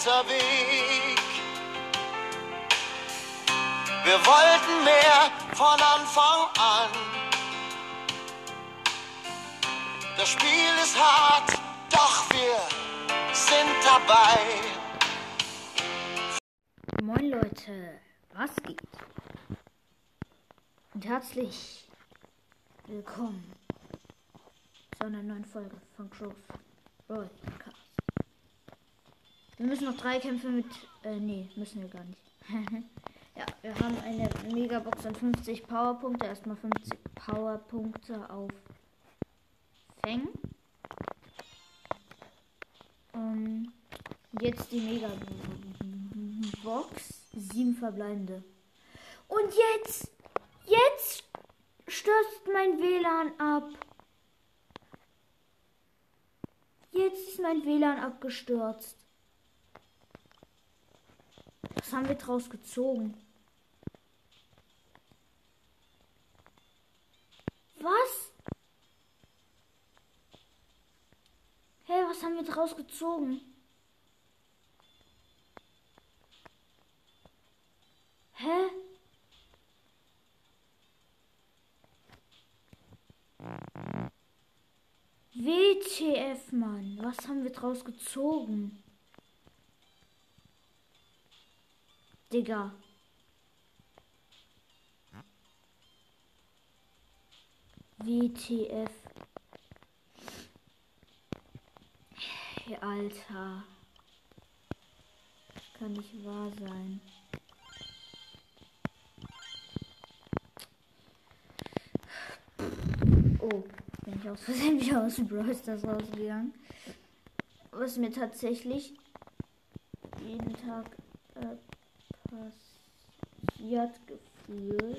weiter Weg. Wir wollten mehr von Anfang an. Das Spiel ist hart, doch wir sind dabei. Moin Leute, was geht? Und herzlich willkommen zu einer neuen Folge von Crows Broadcast. Wir müssen noch drei Kämpfe mit. Äh, nee, müssen wir gar nicht. ja, wir haben eine Megabox und 50 Powerpunkte. Erstmal 50 Powerpunkte auf Feng. Um, jetzt die Megabox. Sieben verbleibende. Und jetzt, jetzt stürzt mein WLAN ab. Jetzt ist mein WLAN abgestürzt. Was haben wir draus gezogen? Was? Hey, was haben wir draus gezogen? Hä? WTF, Mann. Was haben wir draus gezogen? Digga. WTF. Alter. Das kann nicht wahr sein. Oh, bin ich aus Versehen wieder aus dem Brawl Stars rausgegangen. Was mir tatsächlich jeden Tag äh, blockiert gefühlt.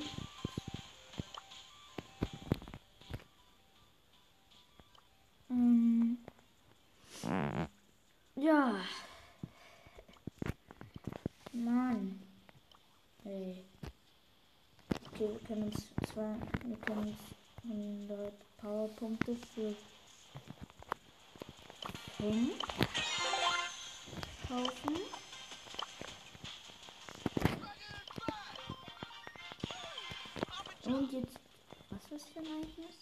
Mhm. Ja. Mann. Hey. Okay, wir können uns zwei, wir können uns 100 Powerpunkte für 5 für ein Ereignis?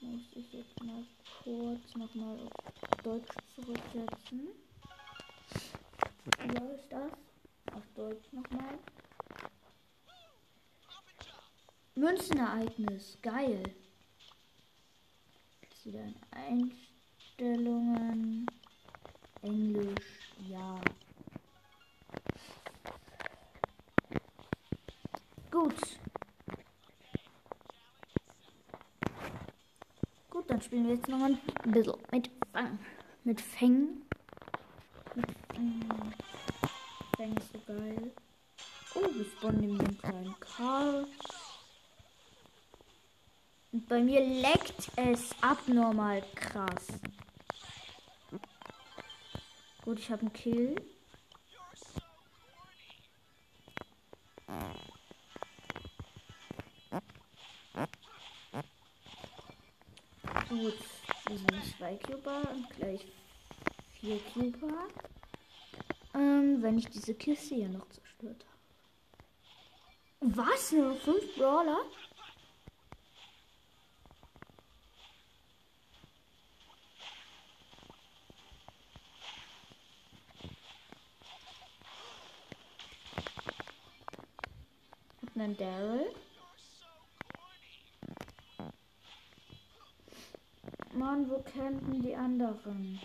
Muss ich jetzt mal kurz nochmal auf Deutsch zurücksetzen. Ja, ist das? Auf Deutsch nochmal. Münzenereignis. Geil. Jetzt wieder in Einstellungen. Englisch. Ja. Gut. Gut, dann spielen wir jetzt noch ein bisschen mit Fang. Mit Feng. Mit Feng. Feng ist so geil. Oh, wir spawnen den kleinen Karl. Und bei mir leckt es abnormal krass. Gut, ich habe einen Kill. Gut, wir Cuber und gleich vier Cuber. Ähm, wenn ich diese Kiste hier noch zerstört habe. Was? Nur fünf Brawler? einen Daryl. Mann, wo kämpfen die anderen?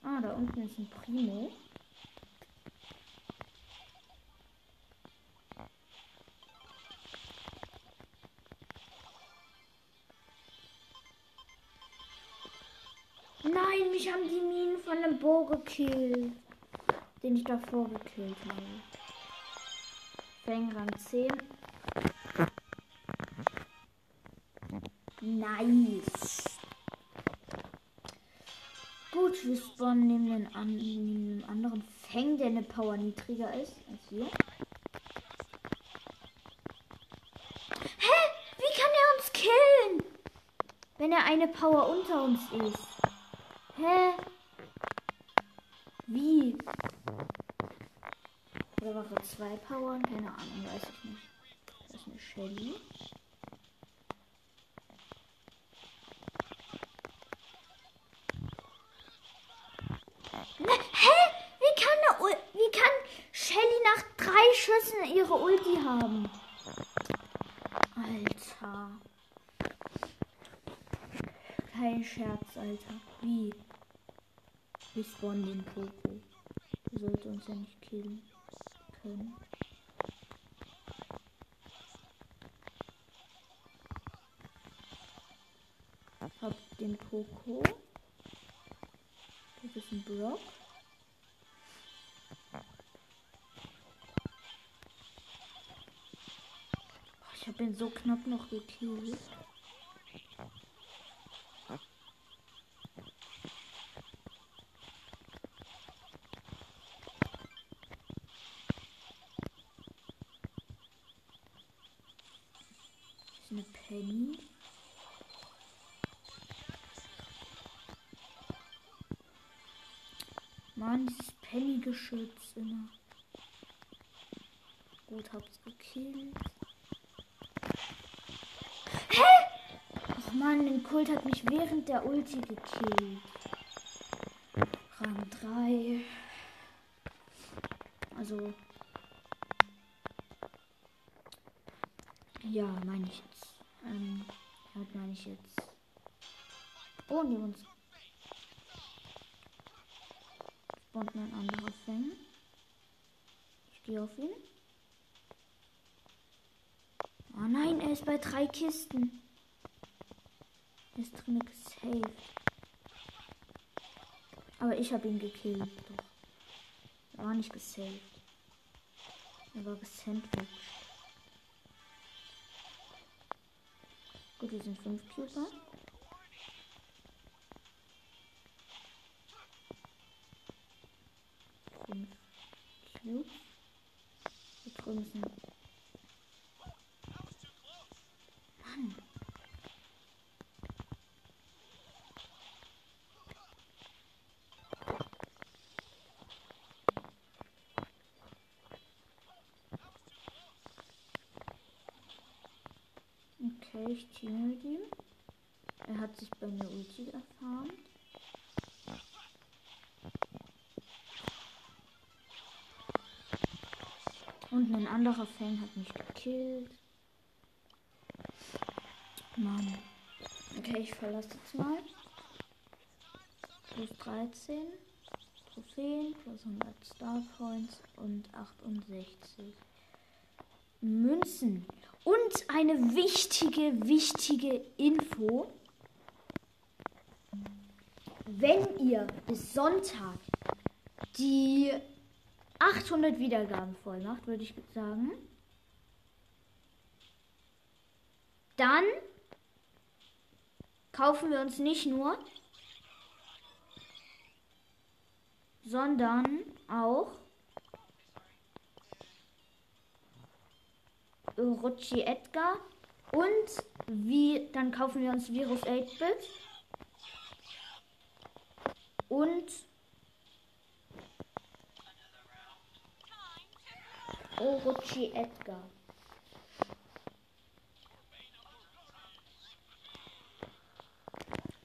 Ah, da unten ist ein Primo. Nein, mich haben die Minen von dem Bo gekillt. Den ich davor gekillt habe. Fang Rang 10. Nice. Gut, wir spawnen neben den, an, anderen Fang, der eine Power niedriger ist als wir. Hä? Wie kann er uns wenn er eine Power unter uns ist? Hä? Wie? Oder war er zwei Powern? Keine Ahnung, weiß ich nicht. Das ist eine Shelly. Ne, hä? Wie kann, eine, Ul- wie kann Shelly nach drei Schüssen ihre Ulti haben? Alter. Kein Scherz, Alter. Wie? Wir spawnen den Poco. Der sollte uns ja nicht killen können. Hab den Poco. Das ist ein Block. Ich habe ihn so knapp noch gekillt. Das ist eine Penny. Mann, dieses Penny-Geschütz immer. Gut, hab's gekillt. Hä? Ach man, den Kult hat mich während der Ulti gekillt. Rang 3. Also. Ja, meine ich jetzt. Ähm, ja, meine ich jetzt. Oh, nee, uns. Spawnt ein anderer Fang. Ich gehe auf ihn. Oh nein, er ist bei drei Kisten. Er ist drin gesaved. Aber ich habe ihn gekillt. Doch. Er war nicht gesaved. Er war gesandwiched. Gut, wir sind fünf Cuber. Fünf Cubes. Hier drüben. Mann. Okay, ich teame mit ihm. Er hat sich bei mir Ulti erfahren. Und ein anderer Fang hat mich gekillt. Mann. Okay, ich verlasse jetzt mal. Plus 13 Trophäen, plus 100 Star Points und 68 Münzen. Und eine wichtige, wichtige Info. Wenn ihr bis Sonntag die 800 Wiedergaben voll macht, würde ich sagen, dann kaufen wir uns nicht nur, sondern auch Rutschi Edgar. Und wie dann kaufen wir uns Virus 8-Bit und Orochi Edgar.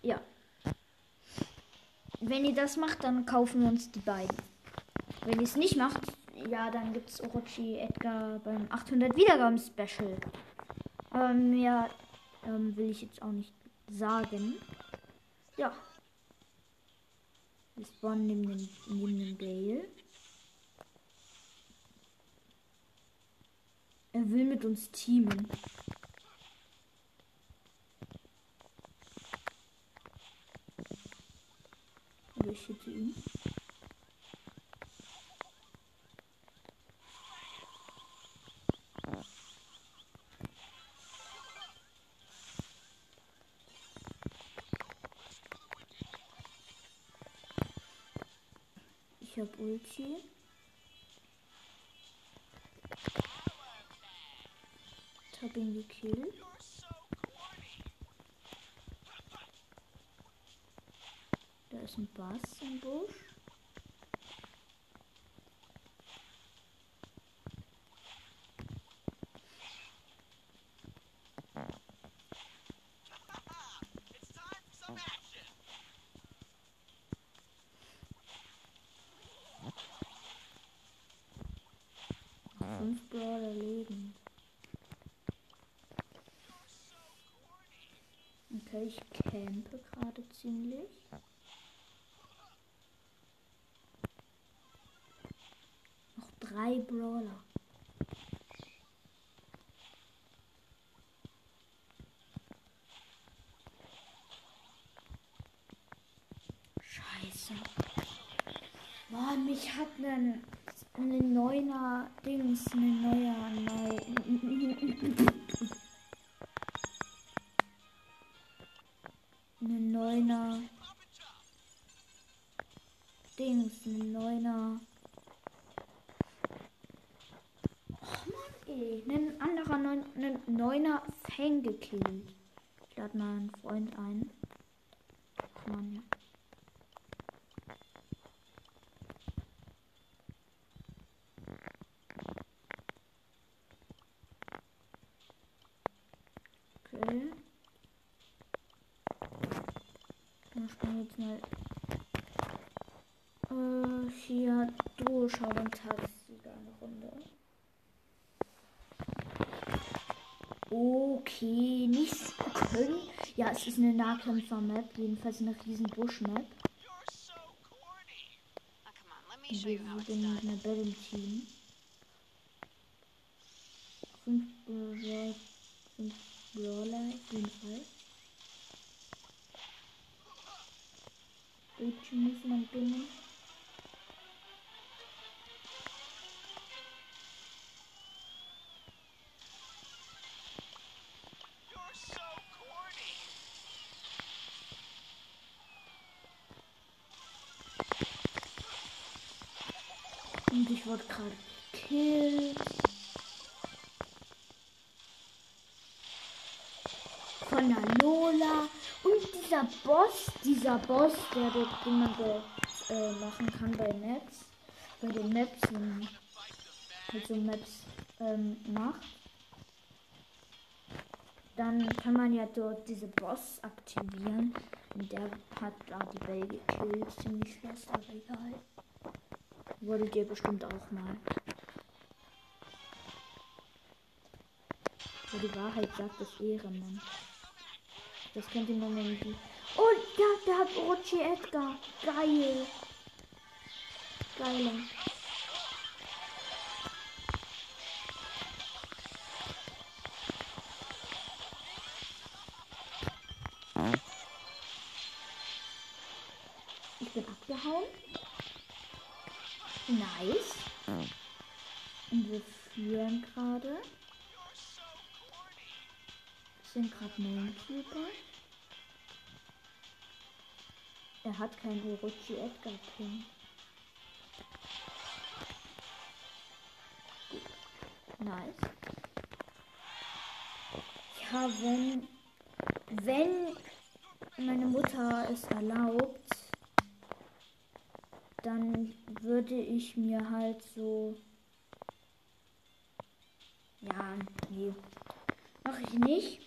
Ja. Wenn ihr das macht, dann kaufen wir uns die beiden. Wenn ihr es nicht macht, ja, dann gibt es Orochi Edgar beim 800 Wiedergaben Special. Aber mehr ähm, will ich jetzt auch nicht sagen. Ja. Wir spawnen neben dem, neben dem Gale. Er will mit uns teamen. Aber ich hitte ihn. Ich hab Ulti. bin gekillt. Da ist ein Bass. Okay, ich campe gerade ziemlich. Noch drei Brawler. Scheiße. Mann, mich hat ein eine neuner Dings, eine neuer, Fang gekillt. Ich lade mal einen Freund ein. Mann, ja. Okay. Dann spielen jetzt mal äh, hier Duo-Schau und Tagessieger eine Runde. Okay, nicht so können. Ja, es ist eine Nahkämpfer-Map, jedenfalls eine riesen Busch-Map. You wir sind mit einer Team. Fünf Brawler, fünf Brawler, auf jeden Fall. Bildchen muss man gewinnen. Wurde gerade gekillt. Von der Lola. Und dieser Boss, dieser Boss, der den man äh, machen kann bei Maps. Bei den Maps, wenn halt so Maps ähm, macht. Dann kann man ja dort diese Boss aktivieren. Und der hat da die Bell gekillt. Ziemlich fest, aber egal. Wolltet ihr bestimmt auch mal. Aber die Wahrheit sagt das Ehrenmann. Das könnte man irgendwie. Oh, ja, der hat Orochi Edgar. Geil. Geiler. Ich bin abgehauen. Nice. Und wir führen gerade. Sind gerade Mainkeeper. Er hat keinen Orochi Edgar Pin. Nice. Ja, wenn. Wenn meine Mutter es erlaubt, dann würde ich mir halt so. Ja, nee. Mache ich nicht.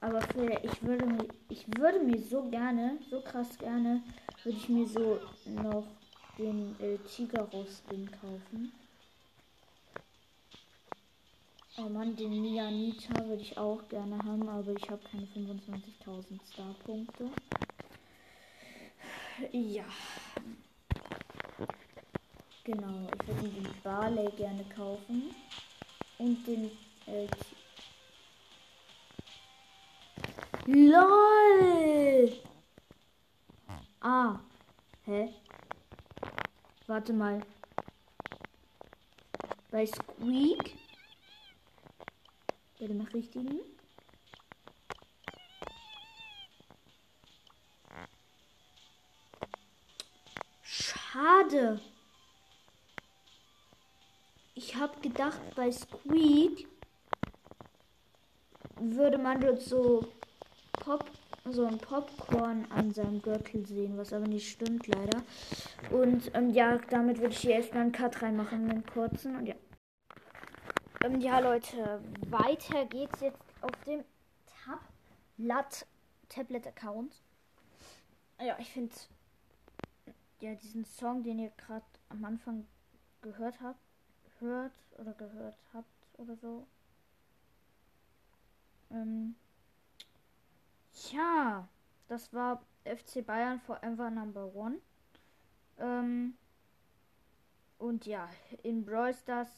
Aber für ich würde mir, ich würde mir so gerne, so krass gerne, würde ich mir so noch den äh, Chigaro-Skin kaufen. Oh Mann, den Mianita würde ich auch gerne haben, aber ich habe keine 25.000 Star-Punkte. Ja. Genau, ich würde den Barley gerne kaufen. Und den äh, LOL! Ah. Hä? Warte mal. Bei Squeak? Bei dem richtigen? Schade. Ich habe gedacht, bei Squeak würde man dort so Pop, so ein Popcorn an seinem Gürtel sehen, was aber nicht stimmt leider. Und ähm, ja, damit würde ich hier erstmal einen Cut reinmachen, einen kurzen. Und ja. Ähm, ja, Leute, weiter geht's jetzt auf dem Tablet, Tablet Account. Ja, ich finde ja diesen Song, den ihr gerade am Anfang gehört habt, hört oder gehört habt oder so. Ähm, ja, das war FC Bayern Forever Number One. Ähm, und ja, in Brawl Stars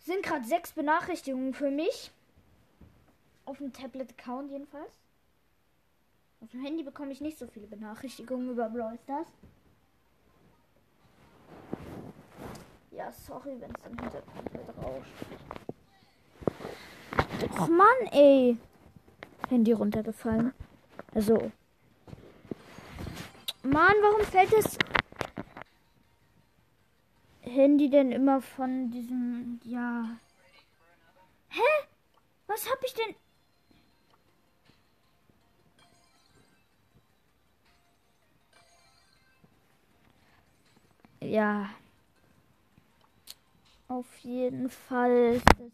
sind gerade sechs Benachrichtigungen für mich. Auf dem Tablet-Account jedenfalls. Auf dem Handy bekomme ich nicht so viele Benachrichtigungen über Brawl Stars. Ja, sorry, wenn es im Hintergrund halt rauscht. Och Mann, ey. Handy runtergefallen. Also. Mann, warum fällt das Handy denn immer von diesem. Ja. Hä? Was hab ich denn. Ja. Auf jeden Fall ist das.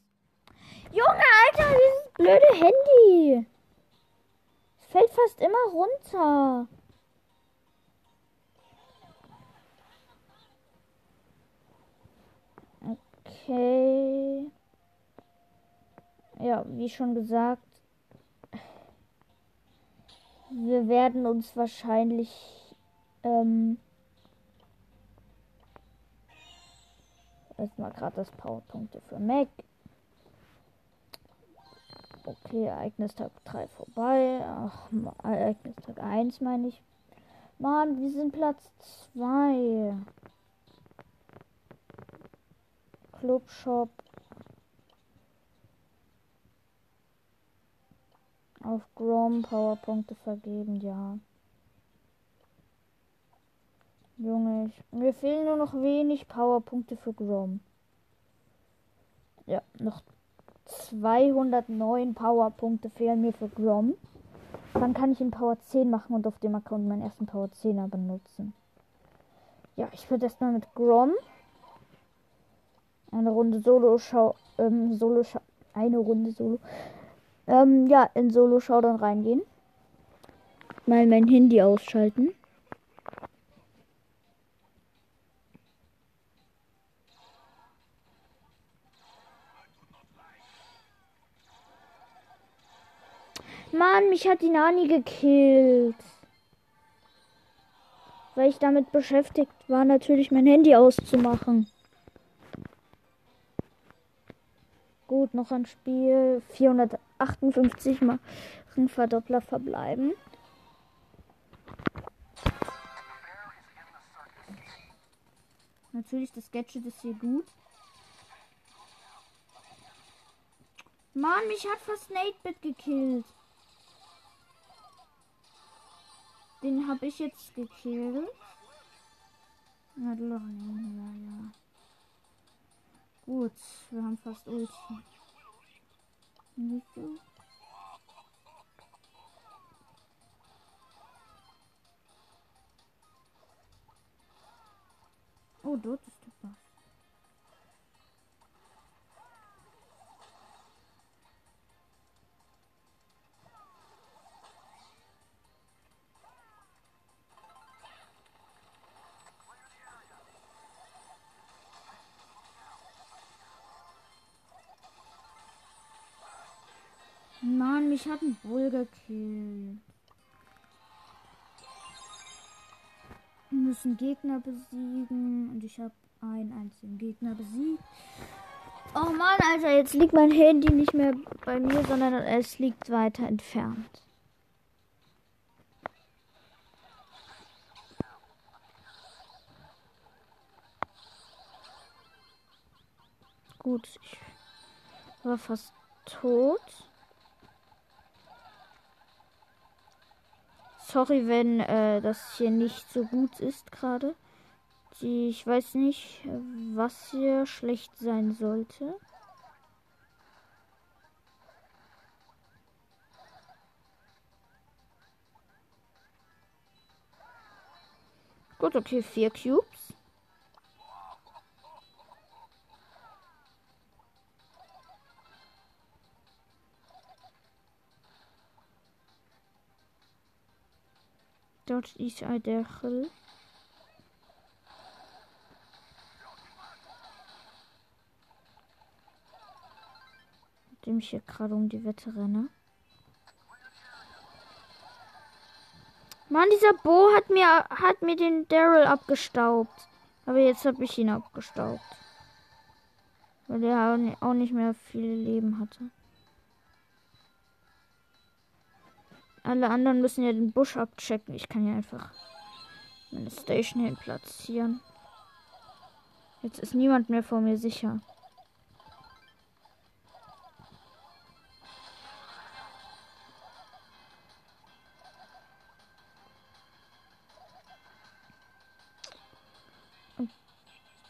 Junge, Alter, dieses blöde Handy. Es fällt fast immer runter. Okay. Ja, wie schon gesagt, wir werden uns wahrscheinlich ähm, erstmal das Powerpunkte für Mac. Okay, Ereignistag 3 vorbei. Ach, Ereignistag 1 meine ich. Mann, wir sind Platz 2. Clubshop. Auf Grom Powerpunkte vergeben, ja. Junge, mir fehlen nur noch wenig Powerpunkte für Grom. Ja, noch 209 Powerpunkte fehlen mir für Grom. Dann kann ich ihn Power 10 machen und auf dem Account meinen ersten Power 10er benutzen. Ja, ich würde erstmal mit Grom eine Runde Solo-Schau, ähm, Solo -Schau eine Runde Solo, ähm, ja, in Solo-Schau dann reingehen. Mal mein Handy ausschalten. Mann, mich hat die Nani gekillt. Weil ich damit beschäftigt war, natürlich mein Handy auszumachen. Gut, noch ein Spiel. 458 mal Verdoppler verbleiben. Natürlich, das Gadget ist hier gut. Mann, mich hat fast Nate Bit gekillt. Den habe ich jetzt gekillt. Ja, ja, ja. Gut, wir haben fast Ulti. Nicht so. Oh, dort ist Mann, mich hat ein Bull gekillt. Wir müssen Gegner besiegen und ich habe einen einzigen Gegner besiegt. Oh Mann, Alter, jetzt liegt mein Handy nicht mehr bei mir, sondern es liegt weiter entfernt. Gut, ich war fast tot. Sorry, wenn äh, das hier nicht so gut ist gerade. Ich weiß nicht, was hier schlecht sein sollte. Gut, okay, vier Cubes. Dort ist ein Deckel. Mit dem ich hier gerade um die Wette renne. Mann, dieser Bo hat mir hat mir den Daryl abgestaubt. Aber jetzt habe ich ihn abgestaubt. Weil er auch nicht mehr viel Leben hatte. Alle anderen müssen ja den Busch abchecken. Ich kann ja einfach meine Station hin platzieren. Jetzt ist niemand mehr vor mir sicher.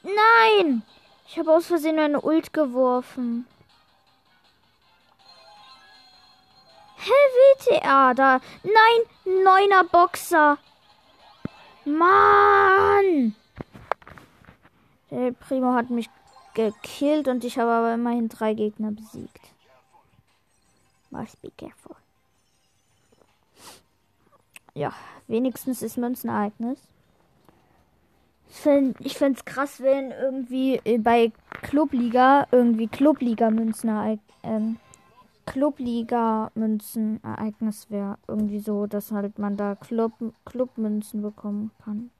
Nein! Ich habe aus Versehen eine Ult geworfen. Da. Nein, neuner Boxer. Mann. Der Primo hat mich gekillt und ich habe aber immerhin drei Gegner besiegt. Must be careful. Ja, wenigstens ist Münzenereignis. Ich fände es krass, wenn irgendwie bei Clubliga irgendwie Clubliga-Münzen ähm, Clubliga-Münzen-Ereignis wäre. Irgendwie so, dass halt man da Club Clubmünzen bekommen kann.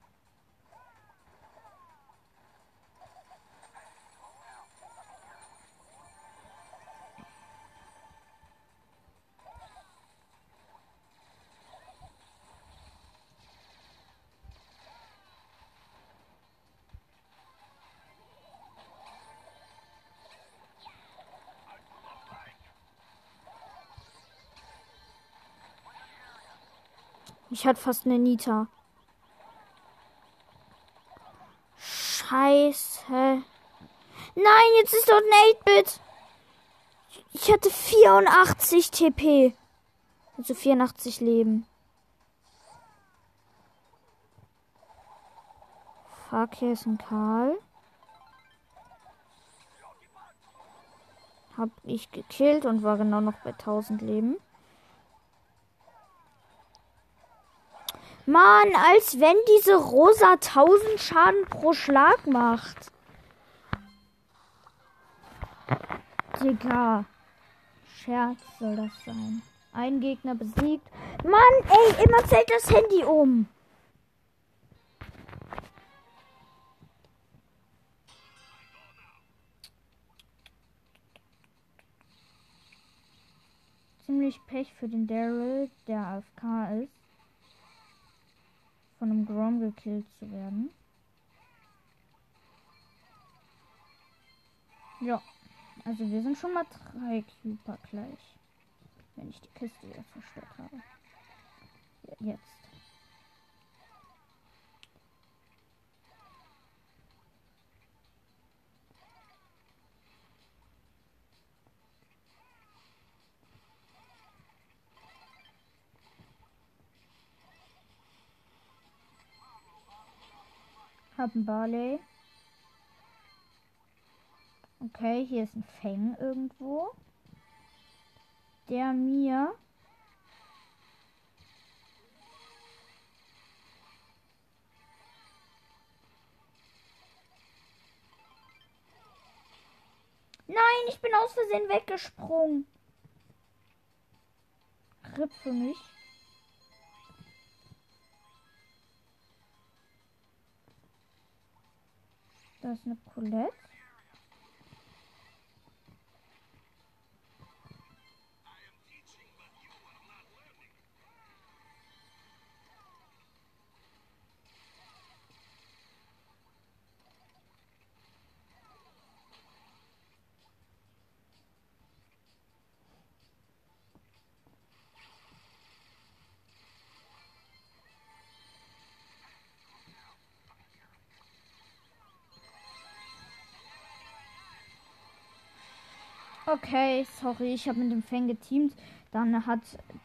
Ich hatte fast eine Nita. Scheiße. Nein, jetzt ist dort ein 8-Bit. Ich hatte 84 TP. Also 84 Leben. Fuck, hier ist ein Karl. Hab ich gekillt und war genau noch bei 1000 Leben. Mann, als wenn diese Rosa 1000 Schaden pro Schlag macht. Digga. Scherz soll das sein. Ein Gegner besiegt. Mann, ey, immer fällt das Handy um. Ziemlich Pech für den Daryl, der AFK ist von einem Grom gekillt zu werden. Ja, also wir sind schon mal drei Cuper gleich. Wenn ich die Kiste wieder zerstört habe. Ja, jetzt. Haben Barley. Okay, hier ist ein Fang irgendwo. Der mir Nein, ich bin aus Versehen weggesprungen. Grip für mich. Da ist eine Colette. Okay, sorry, ich habe mit dem Fang geteamt. Dann hat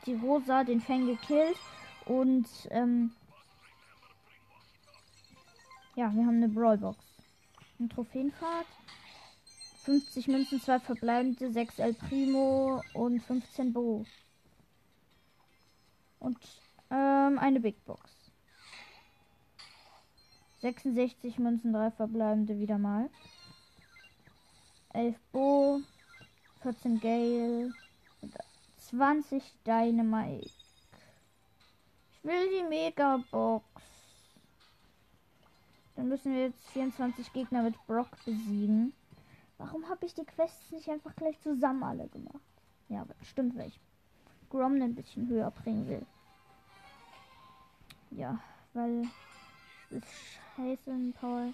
die Rosa den Fang gekillt und ähm, Ja, wir haben eine Brawlbox. Eine Trophäenfahrt. 50 Münzen, 2 verbleibende, 6 El Primo und 15 Bo. Und ähm, eine Big Box. 66 Münzen, 3 verbleibende wieder mal. 11 Bo, 14 Gale, 20 Dynamite. Ich will die Megabox. Dann müssen wir jetzt 24 Gegner mit Brock besiegen. Warum habe ich die Quests nicht einfach gleich zusammen alle gemacht? Ja, aber stimmt, weil ich Grom ein bisschen höher bringen will. Ja, weil es scheiße Power.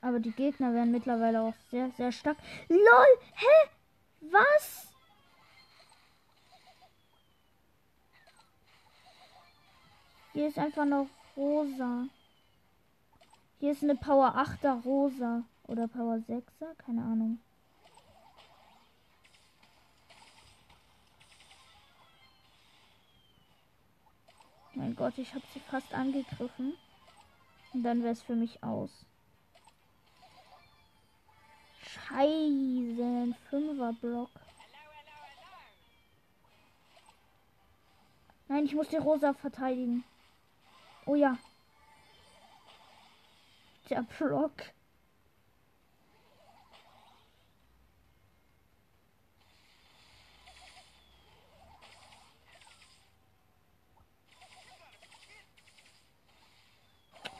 Aber die Gegner werden mittlerweile auch sehr, sehr stark. LOL! Hä? Was? Hier ist einfach noch rosa. Hier ist eine Power 8er rosa. Oder Power 6er? Keine Ahnung. Mein Gott, ich habe sie fast angegriffen. Und dann wäre es für mich aus. Scheiße, ein Fünferblock. Nein, ich muss die Rosa verteidigen. Oh ja. Der Block.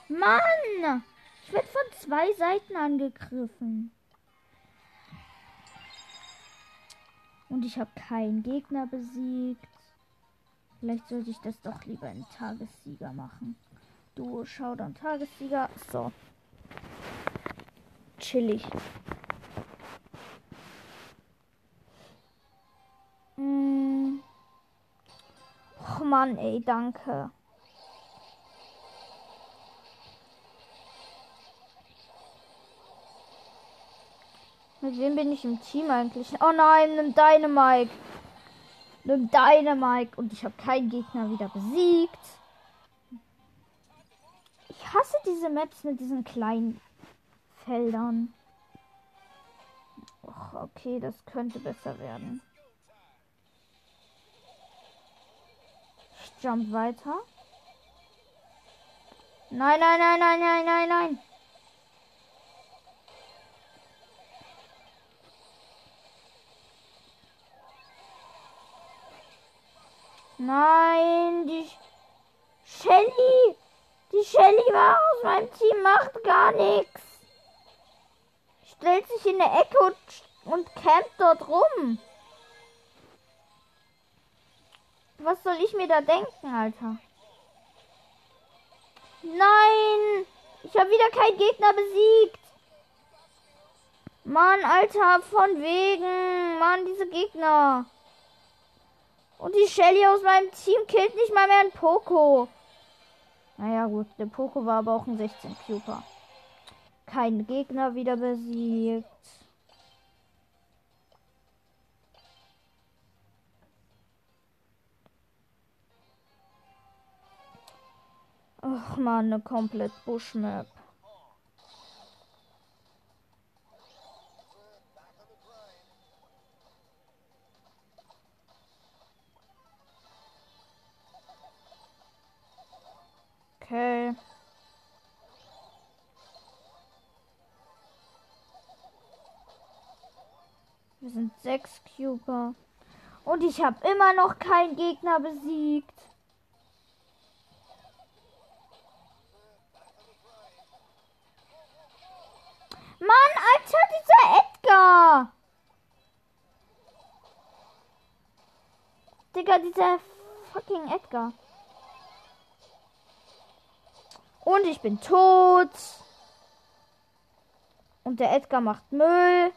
Mann! Ich werde von zwei Seiten angegriffen. Und ich habe keinen Gegner besiegt. Vielleicht sollte ich das doch lieber in Tagessieger machen. Du schau dann Tagessieger. So. Chillig. Hm. Och Mann, ey, danke. Mit wem bin ich im Team eigentlich? Oh nein, nimm Dynamite. Nimm Dynamite. Und ich habe keinen Gegner wieder besiegt. Ich hasse diese Maps mit diesen kleinen Feldern. Och, okay, das könnte besser werden. Ich jump weiter. Nein, nein, nein, nein, nein, nein, nein. Nein, die Shelly. Die Shelly war aus meinem Team, macht gar nichts. Stellt sich in der Ecke und, und campt dort rum. Was soll ich mir da denken, Alter? Nein! Ich habe wieder keinen Gegner besiegt. Mann, Alter, von wegen. Mann, diese Gegner. Und die Shelly aus meinem Team killt nicht mal mehr einen Poco. Naja, gut. Der Poco war aber auch ein 16 Cuper. Kein Gegner wieder besiegt. Ach man, eine komplett Buschmap. Sechs Cuber. Und ich habe immer noch keinen Gegner besiegt. Mann, Alter, dieser Edgar. Digga, dieser fucking Edgar. Und ich bin tot. Und der Edgar macht Müll.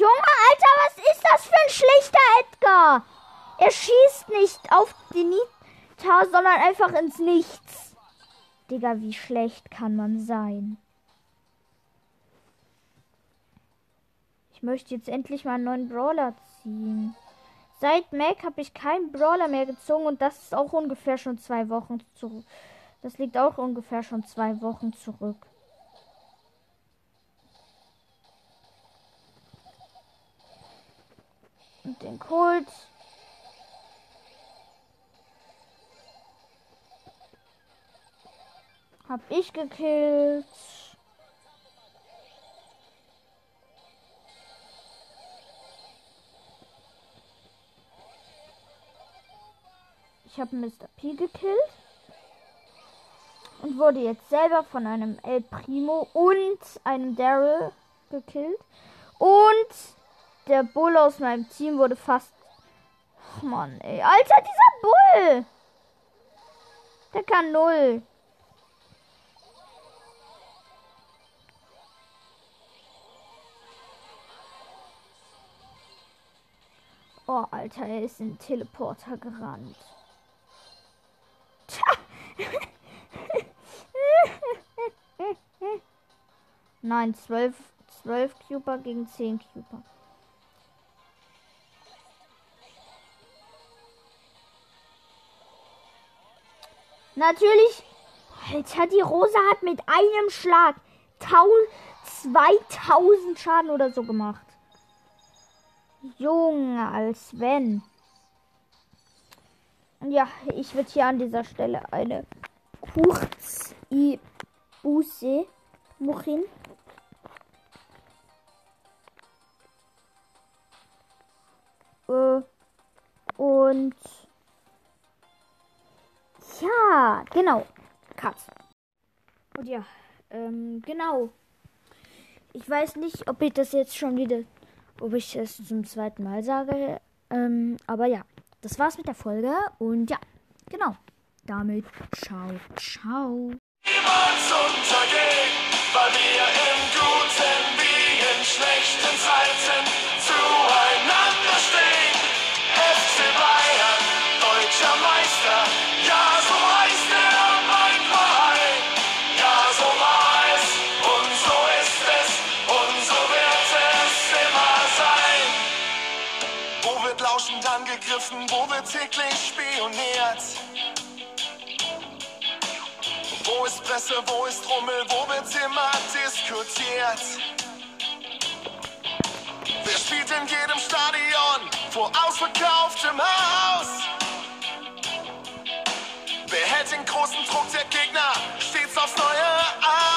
Junge, Alter, was ist das für ein schlechter Edgar? Er schießt nicht auf die Nita, sondern einfach ins Nichts. Digga, wie schlecht kann man sein? Ich möchte jetzt endlich mal einen neuen Brawler ziehen. Seit Mac habe ich keinen Brawler mehr gezogen und das ist auch ungefähr schon zwei Wochen zu, Das liegt auch ungefähr schon zwei Wochen zurück. Und den Colt. Hab ich gekillt. Ich habe Mr. P gekillt und wurde jetzt selber von einem El Primo und einem Daryl gekillt. Und der Bull aus meinem Team wurde fast. Oh Mann, ey. Alter, dieser Bull! Der kann null. Oh, Alter, er ist in den Teleporter gerannt. Nein, 12, 12 Cuber gegen 10 Cuber. Natürlich. Alter, die Rosa hat mit einem Schlag 2000 Schaden oder so gemacht. Junge, als wenn. Ja, ich würde hier an dieser Stelle eine kurz Buße machen. Äh, und ja, genau. Cut. Und ja, ähm, genau. Ich weiß nicht, ob ich das jetzt schon wieder, ob ich es zum zweiten Mal sage. Ähm, aber ja, das war's mit der Folge. Und ja, genau. Damit ciao, ciao. Niemals untergehen, weil wir im Guten wie in schlechten Zeiten zueinander angegriffen, wo wird täglich spioniert? Wo ist Presse, wo ist Rummel, wo wird immer diskutiert? Wer spielt in jedem Stadion vor ausverkauftem Haus? Wer hält den großen Druck der Gegner stets aufs Neue